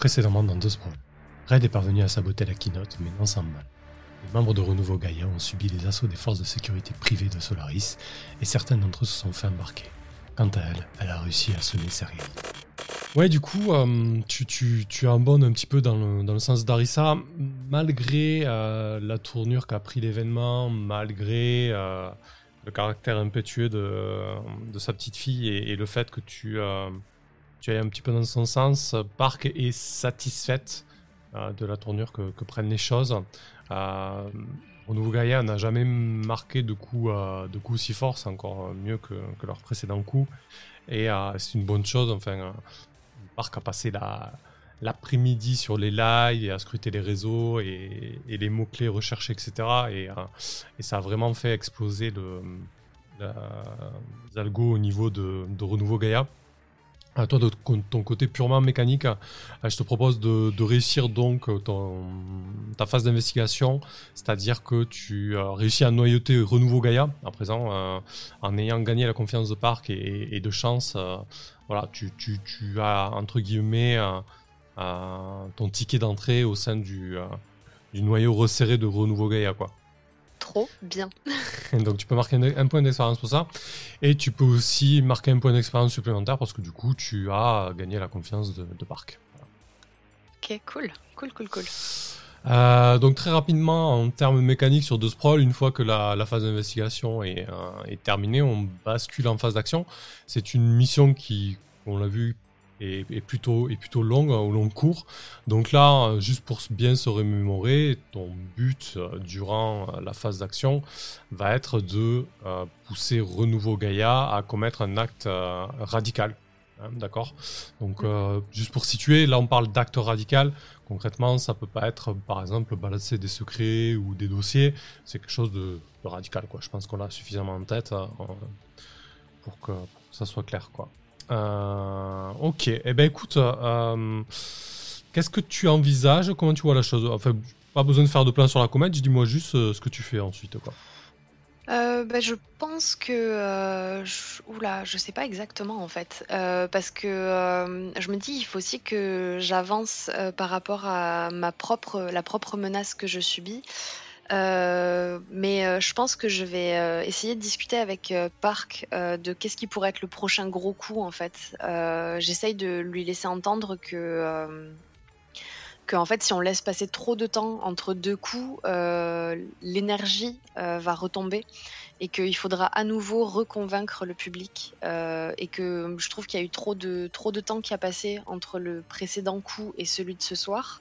Précédemment dans deux Sprawl, Red est parvenu à saboter la keynote, mais non sans mal. Les membres de Renouveau Gaia ont subi les assauts des forces de sécurité privées de Solaris, et certains d'entre eux se sont fait embarquer. Quant à elle, elle a réussi à semer ses rires. Ouais, du coup, euh, tu, tu, un petit peu dans le, sens d'Arissa, malgré euh, la tournure qu'a pris l'événement, malgré euh, le caractère impétueux de, sa petite fille et, le fait que tu, tu ailles un petit peu dans son sens, Park est satisfaite euh, de la tournure que, prennent les choses. Euh, Gaïa n'a jamais marqué de coups, euh, de coups si forts, c'est encore mieux que, leurs précédents coups. Et euh, c'est une bonne chose, enfin, Park a passé la, l'après-midi sur les lives et à scruter les réseaux et, les mots-clés recherchés, etc. Et, ça a vraiment fait exploser les algos au niveau de, de Renouveau Gaïa. À toi, de ton- côté purement mécanique, euh, je te propose de, réussir donc euh, ta phase d'investigation, c'est-à-dire que tu réussis à noyauter Renouveau Gaïa à présent, euh, en ayant gagné la confiance de Parc et, de chance. euh, voilà, tu, as entre guillemets ton ticket d'entrée au sein du, du noyau resserré de Renouveau Gaïa, quoi. Trop bien. Donc tu peux marquer un, un point d'expérience pour ça. Et tu peux aussi marquer un point d'expérience supplémentaire parce que du coup, tu as gagné la confiance de, de Parc. Ok, cool. Cool, cool, cool. Euh, donc très rapidement, en termes mécaniques sur deux sprawl, une fois que la, la phase d'investigation est, euh, est terminée, on bascule en phase d'action. C'est une mission qui, on l'a vu, est, est plutôt, est plutôt longue, au long cours. Donc là, juste pour bien se remémorer, ton but euh, durant euh, la phase d'action va être de euh, pousser Renouveau Gaïa à commettre un acte radical. Hein, D'accord? Donc, euh, juste pour situer, là on parle d'acte radical. Concrètement, ça peut pas être, par exemple, balancer des secrets ou des dossiers. C'est quelque chose de, de radical, quoi. Je pense qu'on l'a suffisamment en tête euh, pour, que, pour que ça soit clair, quoi. Euh, ok. Eh ben, écoute, euh, qu'est-ce que tu envisages? Comment tu vois la chose? Enfin, pas besoin de faire de plan sur la comète. Dis-moi juste euh, ce que tu fais ensuite, quoi. Bah, je pense que. euh, je... Oula, je sais pas exactement en fait. Parce que je me dis, il faut aussi que j'avance par rapport à ma propre, la propre menace que je subis. Euh, mais euh, je pense que je vais euh, essayer de discuter avec Park de qu'est-ce qui pourrait être le prochain gros coup en fait. J'essaye de lui laisser entendre que. fait, si on laisse passer trop de temps entre deux coups, l'énergie va retomber et qu'il faudra à nouveau reconvaincre le public euh, et que je trouve qu'il y a eu trop de, trop de temps qui a passé entre le précédent coup et celui de ce soir.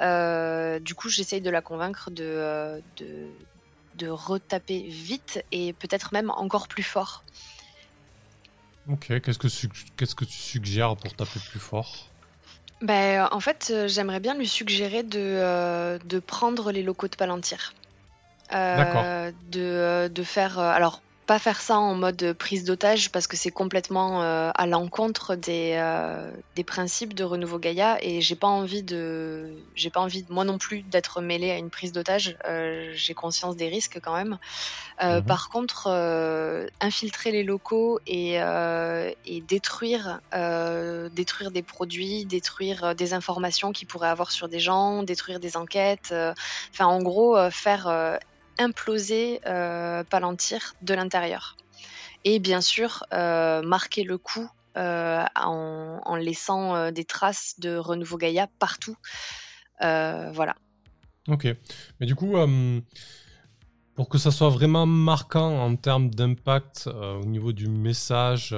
Euh, du coup, j'essaye de la convaincre de, euh, de, de retaper vite et peut-être même encore plus fort. Ok. Qu'est-ce que, qu'est-ce que tu suggères pour taper plus fort? Ben, en fait, j'aimerais bien lui suggérer de, de prendre les locaux de Palantir. Euh. De, euh, de faire. euh, alors, pas faire ça en mode prise d'otage parce que c'est complètement euh, à l'encontre des, euh, des principes de Renouveau Gaïa et j'ai pas envie de. J'ai pas envie, moi non plus, d'être mêlée à une prise d'otage. Euh, j'ai conscience des risques quand même. Mhm. Par contre, infiltrer les locaux et, et détruire, détruire des produits, détruire des informations qu'ils pourraient avoir sur des gens, détruire des enquêtes, enfin en gros faire imploser euh, Palantir de l'intérieur. Et bien sûr, euh, marquer le coup euh, en, laissant des traces de Renouveau Gaïa partout. Voilà. Ok. Mais du coup, pour que ça soit vraiment marquant en termes d'impact au niveau du message,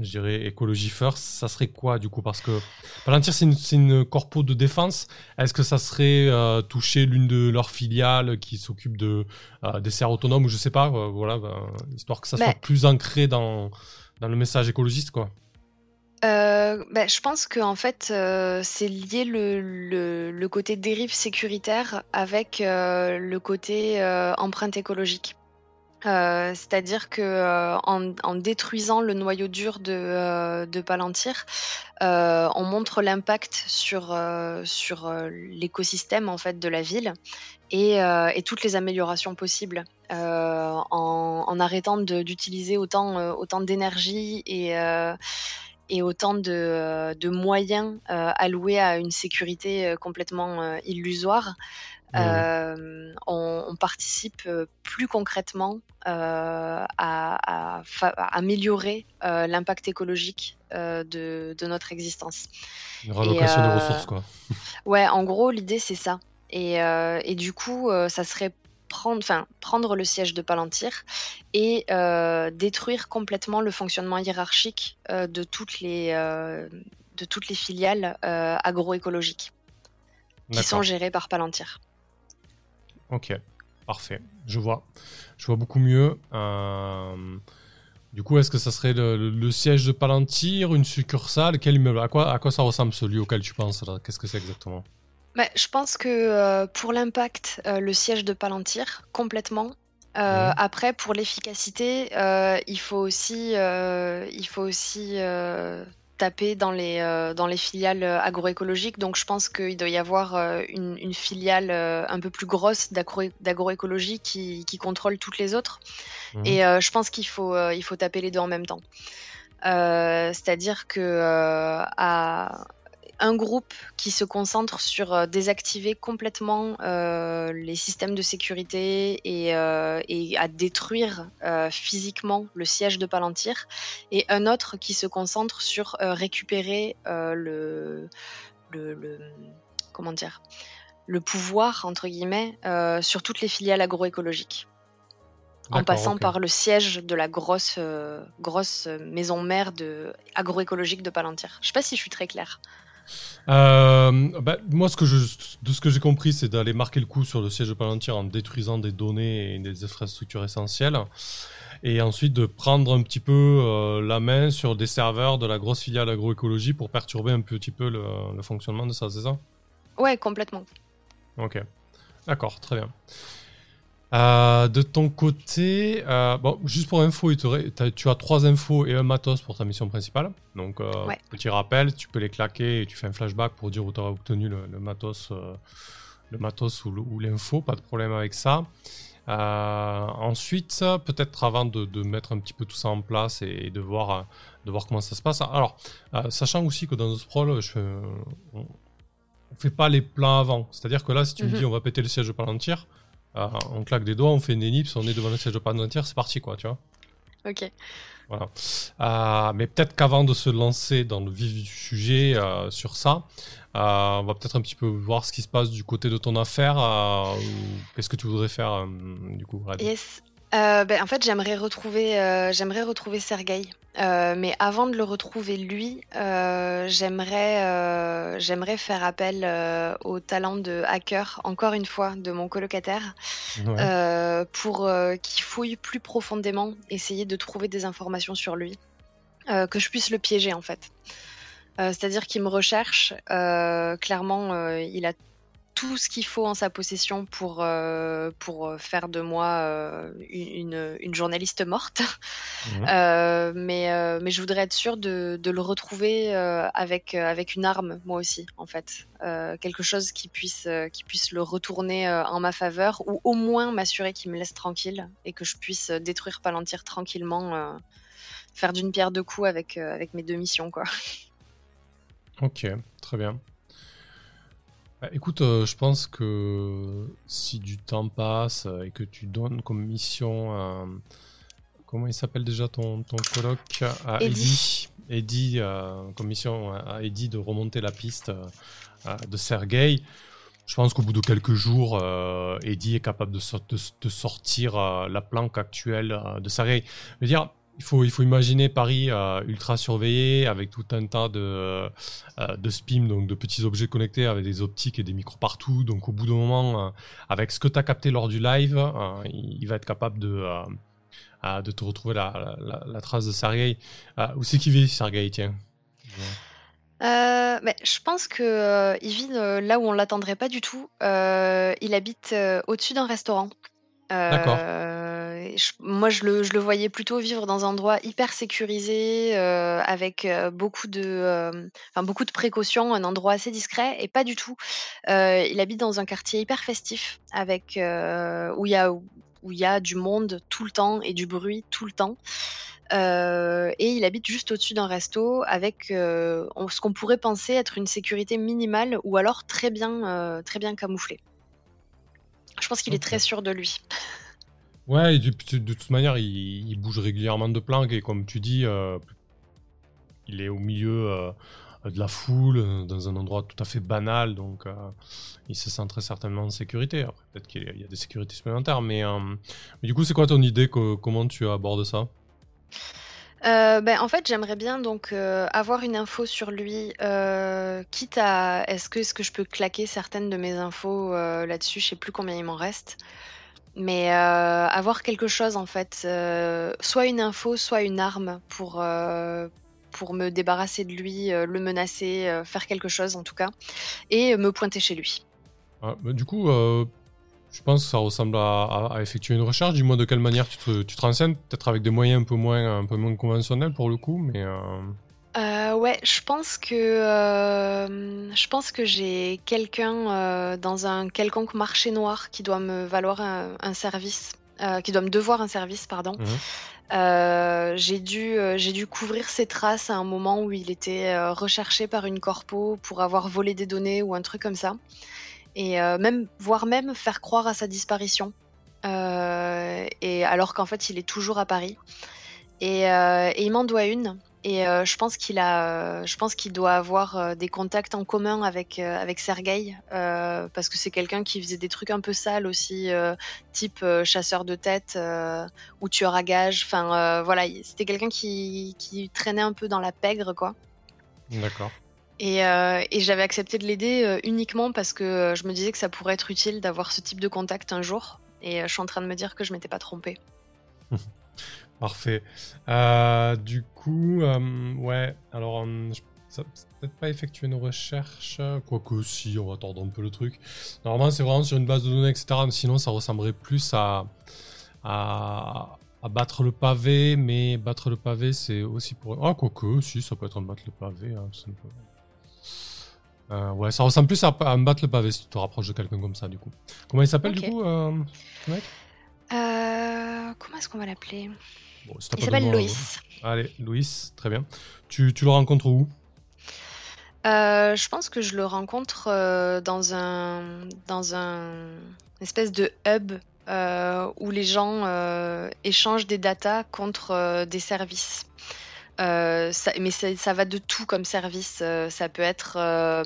je dirais écologie first, ça serait quoi du coup? Parce que Palantir, c'est une, corpo de défense. Est-ce que ça serait euh, toucher l'une de leurs filiales qui s'occupe de, euh, des serres autonomes ou je sais pas, euh, voilà, ben, histoire que ça soit plus ancré dans, dans le message écologiste, quoi. Euh, bah, je pense que en fait, euh, c'est lié le, le, le côté dérive sécuritaire avec euh, le côté euh, empreinte écologique. Euh, C'est-à-dire que euh, en, détruisant le noyau dur de, euh, Palantir, on montre l'impact sur, sur l'écosystème en fait de la ville et, toutes les améliorations possibles. En, arrêtant d'utiliser autant, d'énergie et autant de, moyens alloués à une sécurité complètement illusoire, on, participe plus concrètement à, améliorer l'impact écologique de, notre existence. Une relocation de ressources, quoi. Ouais, en gros, l'idée, c'est ça. Et, et, du coup, ça serait prendre, enfin, prendre le siège de Palantir et détruire complètement le fonctionnement hiérarchique de, toutes les, de toutes les filiales agroécologiques qui sont gérées par Palantir. Ok, parfait. Je vois. Je vois beaucoup mieux. Euh, du coup, est-ce que ça serait le, siège de Palantir, une succursale? Quel immeuble? À quoi, à quoi ça ressemble celui auquel tu penses Qu'est-ce que c'est exactement? Bah, Je pense que euh, pour l'impact, euh, le siège de Palantir, complètement. Après, pour l'efficacité, il faut aussi, il faut aussi taper dans les, euh, dans les filiales euh, agroécologiques. Donc je pense qu'il doit y avoir euh, une, filiale un peu plus grosse d'agroécologie qui, qui, contrôle toutes les autres. Mhm. Et je pense qu'il faut, il faut taper les deux en même temps. C'est-à-dire que à, un groupe qui se concentre sur euh, désactiver complètement euh, les systèmes de sécurité et, euh, à détruire physiquement le siège de Palantir, et un autre qui se concentre sur récupérer le, le, comment dire le pouvoir entre guillemets sur toutes les filiales agroécologiques en passant par le siège de la grosse, grosse maison mère de, agroécologique de Palantir. Je sais pas si je suis très claire. Euh, bah, moi, ce que je, de ce que j'ai compris, c'est d'aller marquer le coup sur le siège de Palantir en détruisant des données et des infrastructures essentielles. Et ensuite de prendre un petit peu euh, la main sur des serveurs de la grosse filiale agroécologie pour perturber un petit peu le, le fonctionnement de ça, c'est ça? Ouais, complètement. Ok. D'accord, très bien. Euh, de ton côté, euh, bon, juste pour info, tu as trois infos et un matos pour ta mission principale. Donc, euh, petit rappel, tu peux les claquer et tu fais un flashback pour dire où tu as obtenu le, matos, le matos ou l'info, pas de problème avec ça. ensuite, peut-être avant de, mettre un petit peu tout ça en place et, de, voir, de voir comment ça se passe. Alors, sachant aussi que dans ce Sprawl, je on, fait pas les plans avant. C'est-à-dire que là, si tu me mhm. dis on va péter le siège de Palantir, ah, on claque des doigts, on fait une ellipse, on est devant le siège de Palantir, c'est parti quoi, tu vois. Ok. Voilà. Euh, mais peut-être qu'avant de se lancer dans le vif du sujet euh, sur ça, euh, on va peut-être un petit peu voir ce qui se passe du côté de ton affaire. Qu'est-ce que tu voudrais faire du coup Yes. Euh, ben, en fait, j'aimerais retrouver, euh, j'aimerais retrouver Sergei. Euh, mais avant de le retrouver lui, j'aimerais, j'aimerais faire appel au talent de hacker, encore une fois, de mon colocataire, pour qu'il fouille plus profondément, essayer de trouver des informations sur lui, que je puisse le piéger en fait. C'est-à-dire qu'il me recherche. clairement, il a tout ce qu'il faut en sa possession pour, euh, pour euh, faire de moi euh, une, une, journaliste morte. Mmh. mais, mais je voudrais être sûre de, de le retrouver avec, avec une arme, moi aussi, en fait. quelque chose qui puisse, qui puisse le retourner en ma faveur, ou au moins m'assurer qu'il me laisse tranquille et que je puisse détruire Palantir tranquillement, faire d'une pierre deux coups avec, avec mes deux missions, quoi. Ok, très bien. Bah, écoute, euh, je pense que si du temps passe euh, et que tu donnes comme mission à... Comment il s'appelle déjà ton, ton colloque? À Eddie. Eddie, euh, comme mission à Eddie de remonter la piste de Sergei. Je pense qu'au bout de quelques jours, Eddie est capable de, de sortir la planque actuelle de Sergei. Je veux dire, il faut, il faut imaginer Paris euh, ultra surveillé avec tout un tas de, euh, de SPIM, donc de petits objets connectés avec des optiques et des micros partout. Donc au bout d'un moment, euh, avec ce que tu as capté lors du live, il, va être capable de, de te retrouver la, la, trace de Sergei. où c'est qu'il vit, Sergei Tiens? mais je pense qu'il il vit là où on l'attendrait pas du tout. il habite au-dessus d'un restaurant. D'accord moi, je le, je le, voyais plutôt vivre dans un endroit hyper sécurisé, euh, avec euh, beaucoup, de, euh, enfin, beaucoup de précautions, un endroit assez discret, et pas du tout. il habite dans un quartier hyper festif, avec où il y a où il y a du monde tout le temps et du bruit tout le temps. et il habite juste au-dessus d'un resto avec ce qu'on pourrait penser être une sécurité minimale ou alors très bien, très bien camouflée. Je pense qu'il est très sûr de lui. Ouais, de, toute manière, il, bouge régulièrement de planque et comme tu dis, il est au milieu de la foule, dans un endroit tout à fait banal, donc il se sent très certainement en sécurité. Peut-être qu'il y a des sécurités supplémentaires, mais, du coup, c'est quoi ton idée Comment tu abordes ça? Euh, ben, en fait, j'aimerais bien donc euh, avoir une info sur lui, euh, quitte à est-ce que est-ce que je peux claquer certaines de mes infos, là-dessus? Je sais plus combien il m'en reste. Mais, avoir quelque chose en fait, soit une info, soit une arme pour, pour me débarrasser de lui, le menacer, faire quelque chose en tout cas et me pointer chez lui. Ah, du coup, je pense que ça ressemble à, effectuer une recherche. Dis-moi de quelle manière tu te, tu te renseignes, peut-être avec des moyens un peu moins, un peu moins conventionnels pour le coup, mais. Euh... Ouais, je pense que euh, je pense que j'ai quelqu'un euh, dans un quelconque marché noir qui doit me valoir un, service, qui doit me devoir un service, pardon. Mhm. j'ai dû j'ai dû couvrir ses traces à un moment où il était recherché par une corpo pour avoir volé des données ou un truc comme ça et même, voire même faire croire à sa disparition. Et alors qu'en fait, il est toujours à Paris. Et, il m'en doit une. Et je pense qu'il a, je pense qu'il doit avoir des contacts en commun avec avec Sergei parce que c'est quelqu'un qui faisait des trucs un peu sales aussi, type chasseur de tête ou tueur à gage. Enfin voilà, c'était quelqu'un qui, qui traînait un peu dans la pègre quoi. D'accord. Euh, et, j'avais accepté de l'aider euh, uniquement parce que euh, je me disais que ça pourrait être utile d'avoir ce type de contact un jour. Et je suis en train de me dire que je m'étais pas trompée. Parfait. du coup, ouais, alors ça peut-être pas effectuer nos recherches, quoique si, on va tordre un peu le truc. Normalement, c'est vraiment sur une base de données, etc. Sinon, ça ressemblerait plus à, à, battre le pavé, mais battre le pavé, c'est aussi pour. Ah, quoique, si, ça peut être un battre le pavé, hein. Euh, ouais, ça ressemble plus à, à, me battre le pavé si tu te rapproches de quelqu'un comme ça, du coup. Comment il s'appelle, du coup, euh, euh, Comment est-ce qu'on va l'appeler? Il s'appelle Louis. Allez, Louis, très bien. Tu, tu le rencontres où? Je pense que je le rencontre dans un dans un espèce de hub où les gens échangent des datas contre des services. Euh, ça, mais ça, va de tout comme service. Euh, ça peut être euh,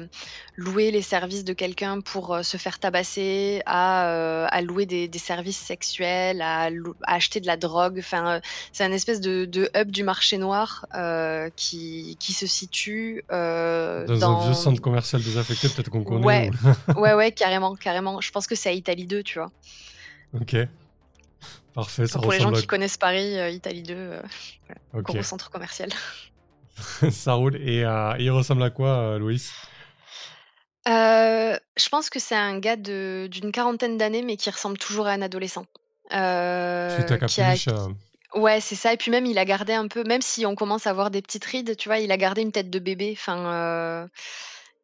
louer les services de quelqu'un pour se faire tabasser, à, à louer des, des, services sexuels, à, acheter de la drogue. Enfin, c'est un espèce de, de, hub du marché noir qui, qui, se situe dans, dans, un vieux centre commercial désaffecté, peut-être qu'on connaît. Ouais, ouais, ouais, carrément, carrément. Je pense que c'est à Italie 2, tu vois. Ok. Parfait, Pour les gens qui connaissent Paris, euh, Italie 2, euh, gros centre commercial. ça roule. Et euh, il ressemble à quoi, Louis Je pense que c'est un gars d'une quarantaine d'années, mais qui ressemble toujours à un adolescent. C'est ta capuche. Ouais, c'est ça. Et puis même, il a gardé un peu, même si on commence à voir des petites rides, tu vois, il a gardé une tête de bébé. Enfin,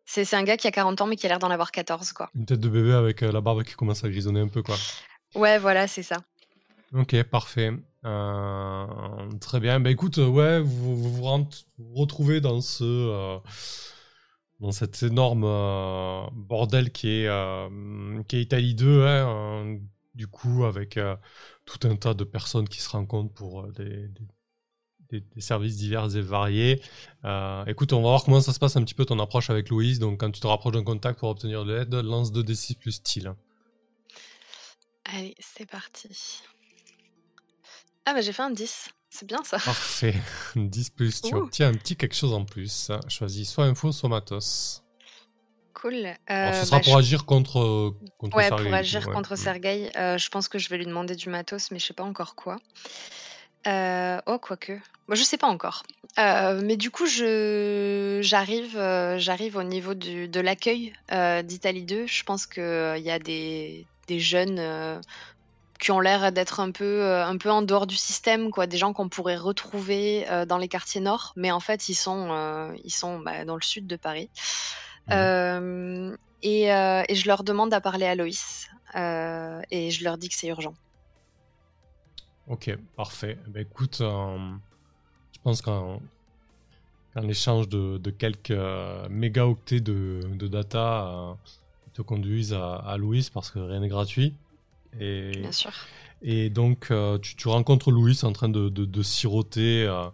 c'est un gars qui a 40 ans, mais qui a l'air d'en avoir 14, quoi. Une tête de bébé avec la barbe qui commence à grisonner un peu, quoi. Ouais, voilà, c'est ça. Ok, parfait. Euh, très bien. Bah écoute, euh, ouais, vous vous, retrouvez dans ce euh, dans cet énorme bordel qui est qui est Italie 2, hein, du coup avec tout un tas de personnes qui se rencontrent pour des, des, services divers et variés. écoute, on va voir comment ça se passe un petit peu ton approche avec Louise. Donc quand tu te rapproches d'un contact pour obtenir de l'aide, lance 2d6 plus style. Allez, c'est parti. Ah bah j'ai fait un 10. C'est bien ça. Parfait. 10 plus, tu obtiens un petit quelque chose en plus. Choisis soit info, soit matos. Cool. Euh, ce sera bah, pour agir contre, contre ouais, pour agir contre Sergei. Euh, je pense que je vais lui demander du matos, mais je sais pas encore quoi. Euh, oh, quoique. Moi, je sais pas encore. Mais du coup, je j'arrive j'arrive au niveau du, de l'accueil d'Italie 2. Je pense qu'il y a des, des jeunes qui ont l'air d'être un peu, euh, un peu en dehors du système, quoi, des gens qu'on pourrait retrouver euh, dans les quartiers nord, mais en fait ils sont, euh, ils sont bah, dans le sud de Paris. Mmh. Et, et, je leur demande à parler à Loïs et je leur dis que c'est urgent. Ok, parfait. Bah, écoute, pense qu'en échange de, quelques mégaoctets de, de data, ils te conduisent à, à Louis parce que rien n'est gratuit. Et, Bien sûr. Et donc, euh, tu, rencontres Louis en train de, siroter euh,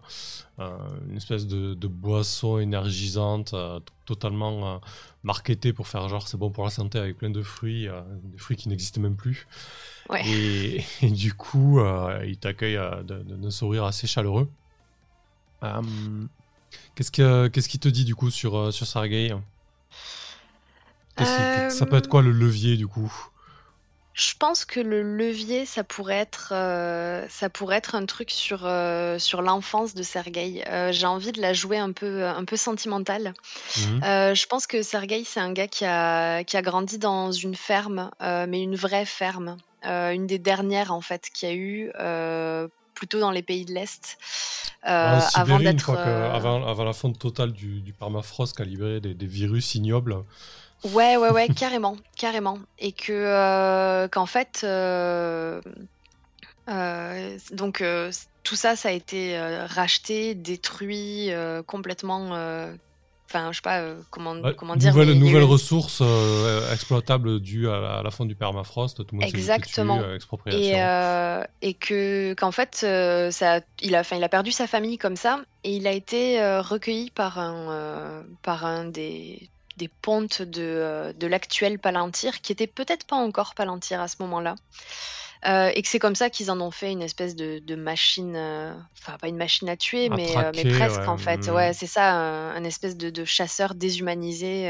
euh, une espèce de, boisson énergisante, totalement marketée pour faire genre c'est bon pour la santé avec plein de fruits, des fruits qui n'existent même plus. Et, du coup, il t'accueille d'un sourire assez chaleureux. Qu'est-ce qu'il te dit du coup sur, sur Sergei? Ça peut être quoi le levier du coup? Je pense que le levier, ça pourrait être, euh, ça pourrait être un truc sur, euh, sur l'enfance de Sergueï. Euh, j'ai envie de la jouer un peu, un peu sentimentale. Mmh. je pense que Sergueï, c'est un gars qui a, qui a grandi dans une ferme, mais une vraie ferme. une des dernières, en fait, qu'il y a eu, plutôt dans les pays de l'Est. avant d'être. Avant, avant, la fonte totale du, du permafrost qui a libéré des, des virus ignobles. Ouais, ouais, ouais, carrément, carrément. Et que euh, qu'en fait, euh, euh, donc tout ça, ça a été racheté, détruit, complètement. Enfin, je sais pas comment, comment dire. Nouvelle, nouvelle ressource exploitable due à la, fin du permafrost, tout le monde Exactement. et, et que qu'en fait, ça, il a, il a perdu sa famille comme ça, et il a été recueilli par un, par un des des pontes de, euh, de l'actuel Palantir, qui était peut-être pas encore Palantir à ce moment-là. Euh, et que c'est comme ça qu'ils en ont fait une espèce de, machine, euh, enfin pas une machine à tuer, mais, mais, presque en fait. Mm. Ouais, c'est ça, un, espèce de, chasseur déshumanisé.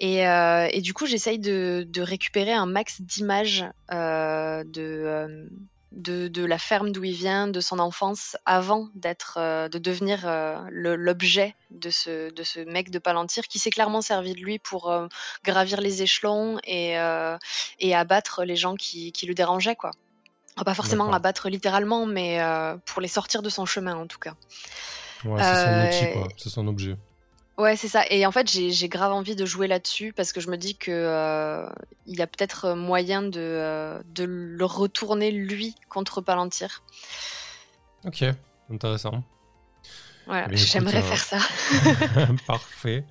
Et, et, du coup, j'essaye de, de, récupérer un max d'images de de, la ferme d'où il vient, de son enfance, avant d'être, euh, de devenir euh, l'objet de ce, de ce mec de Palantir qui s'est clairement servi de lui pour euh, gravir les échelons et, et abattre les gens qui, qui le dérangeaient, quoi. Pas forcément abattre littéralement, mais pour les sortir de son chemin, en tout cas. Ouais, c'est son outil, quoi. C'est son objet. Ouais, c'est ça. Et en fait, j'ai grave envie de jouer là-dessus parce que je me dis que euh, il y a peut-être moyen de, euh, de le retourner lui contre Palantir. Ok, intéressant. Voilà, eh j'aimerais faire ça. parfait,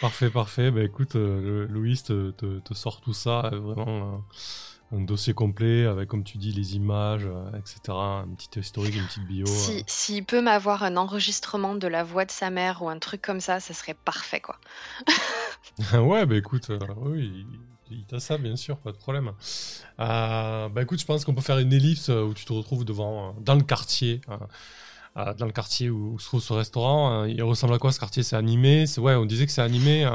parfait, parfait. Bah écoute, euh, Louis te, te, te, sort tout ça, vraiment un dossier complet avec, comme tu dis, les images, euh, etc. Un petit historique, une petite bio. S'il euh. si, peut m'avoir un enregistrement de la voix de sa mère ou un truc comme ça, ça serait parfait, quoi. ouais, bah écoute, euh, oui, il t'a ça, bien sûr, pas de problème. bah écoute, je pense qu'on peut faire une ellipse où tu te retrouves devant, dans le quartier. dans le quartier où, se trouve ce restaurant, il ressemble à quoi ce quartier? C'est animé? Ouais, on disait que c'est animé.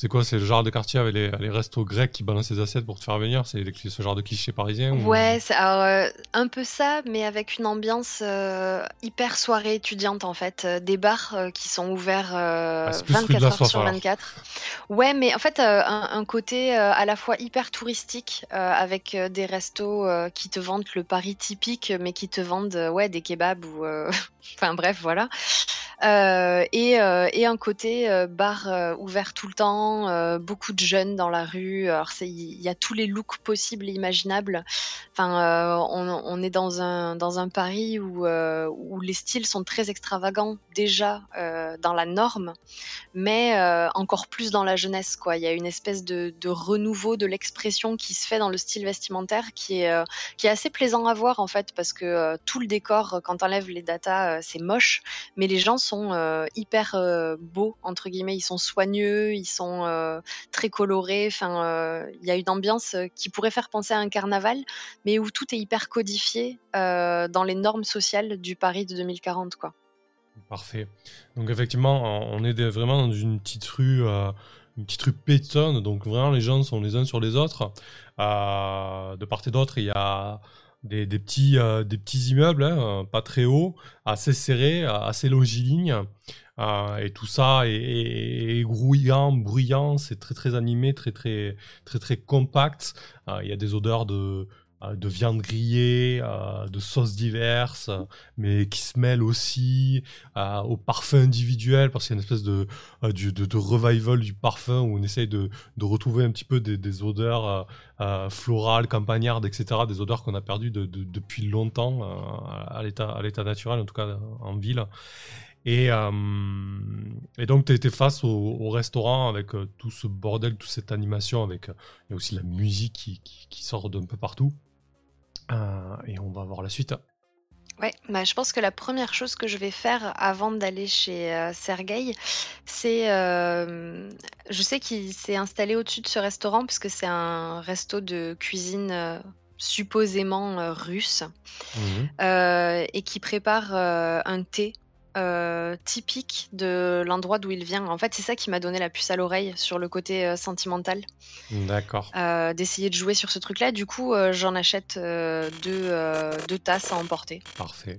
C'est quoi C'est le genre de quartier avec les, restos grecs qui balancent les assiettes pour te faire venir? C'est ce genre de cliché parisien Ouais, c'est euh, un peu ça, mais avec une ambiance euh, hyper soirée étudiante en fait. Euh, des bars qui sont ouverts 24 heures sur 24. Ouais, mais en fait, un, côté à la fois hyper touristique avec des restos qui te vendent le Paris typique, mais qui te vendent ouais, des kebabs ou. enfin bref, voilà. Et, et, un côté bar ouvert tout le temps euh, beaucoup de jeunes dans la rue. Il y a tous les looks possibles et imaginables. Enfin, euh, on, est dans un dans un Paris où euh, où les styles sont très extravagants déjà dans la norme, mais encore plus dans la jeunesse. Il y a une espèce de, de renouveau de l'expression qui se fait dans le style vestimentaire qui est qui est assez plaisant à voir en fait parce que tout le décor quand on enlève les datas c'est moche, mais les gens sont hyper beaux entre guillemets, ils sont soigneux, ils sont euh, très colorés. Enfin, euh, il y a une ambiance euh, qui pourrait faire penser à un carnaval, mais où tout est hyper codifié dans les normes sociales du Paris de 2040, quoi. Parfait. Donc effectivement, on est vraiment dans une petite rue, une petite rue pétonne. Donc vraiment, les gens sont les uns sur les autres. de part et d'autre, il y a des, petits, des petits immeubles, hein, pas très hauts, assez serrés, assez longilignes. Euh, et tout ça est, grouillant, bruyant, c'est très très animé, très très très très compact. Euh, il y a des odeurs de euh, de viande grillée, de sauces diverses, mais qui se mêlent aussi aux parfums individuels, parce qu'il y a une espèce de, de, revival du parfum où on essaye de, retrouver un petit peu des, odeurs florales, campagnardes, etc., des odeurs qu'on a perdues depuis longtemps à l'état naturel, en tout cas en ville. Et, euh, et donc, tu étais face au, restaurant avec euh, tout ce bordel, toute cette animation, avec euh, aussi la musique qui, qui, sort d'un peu partout. Et on va voir la suite. Ouais, bah, je pense que la première chose que je vais faire avant d'aller chez Sergueï, c'est. je sais qu'il s'est installé au-dessus de ce restaurant, puisque c'est un resto de cuisine supposément russe, mmh et qui prépare un thé euh, typique de l'endroit d'où il vient. En fait, c'est ça qui m'a donné la puce à l'oreille sur le côté euh, sentimental. D'accord. Euh, d'essayer de jouer sur ce truc-là. Du coup, j'en achète deux, deux, tasses à emporter. Parfait.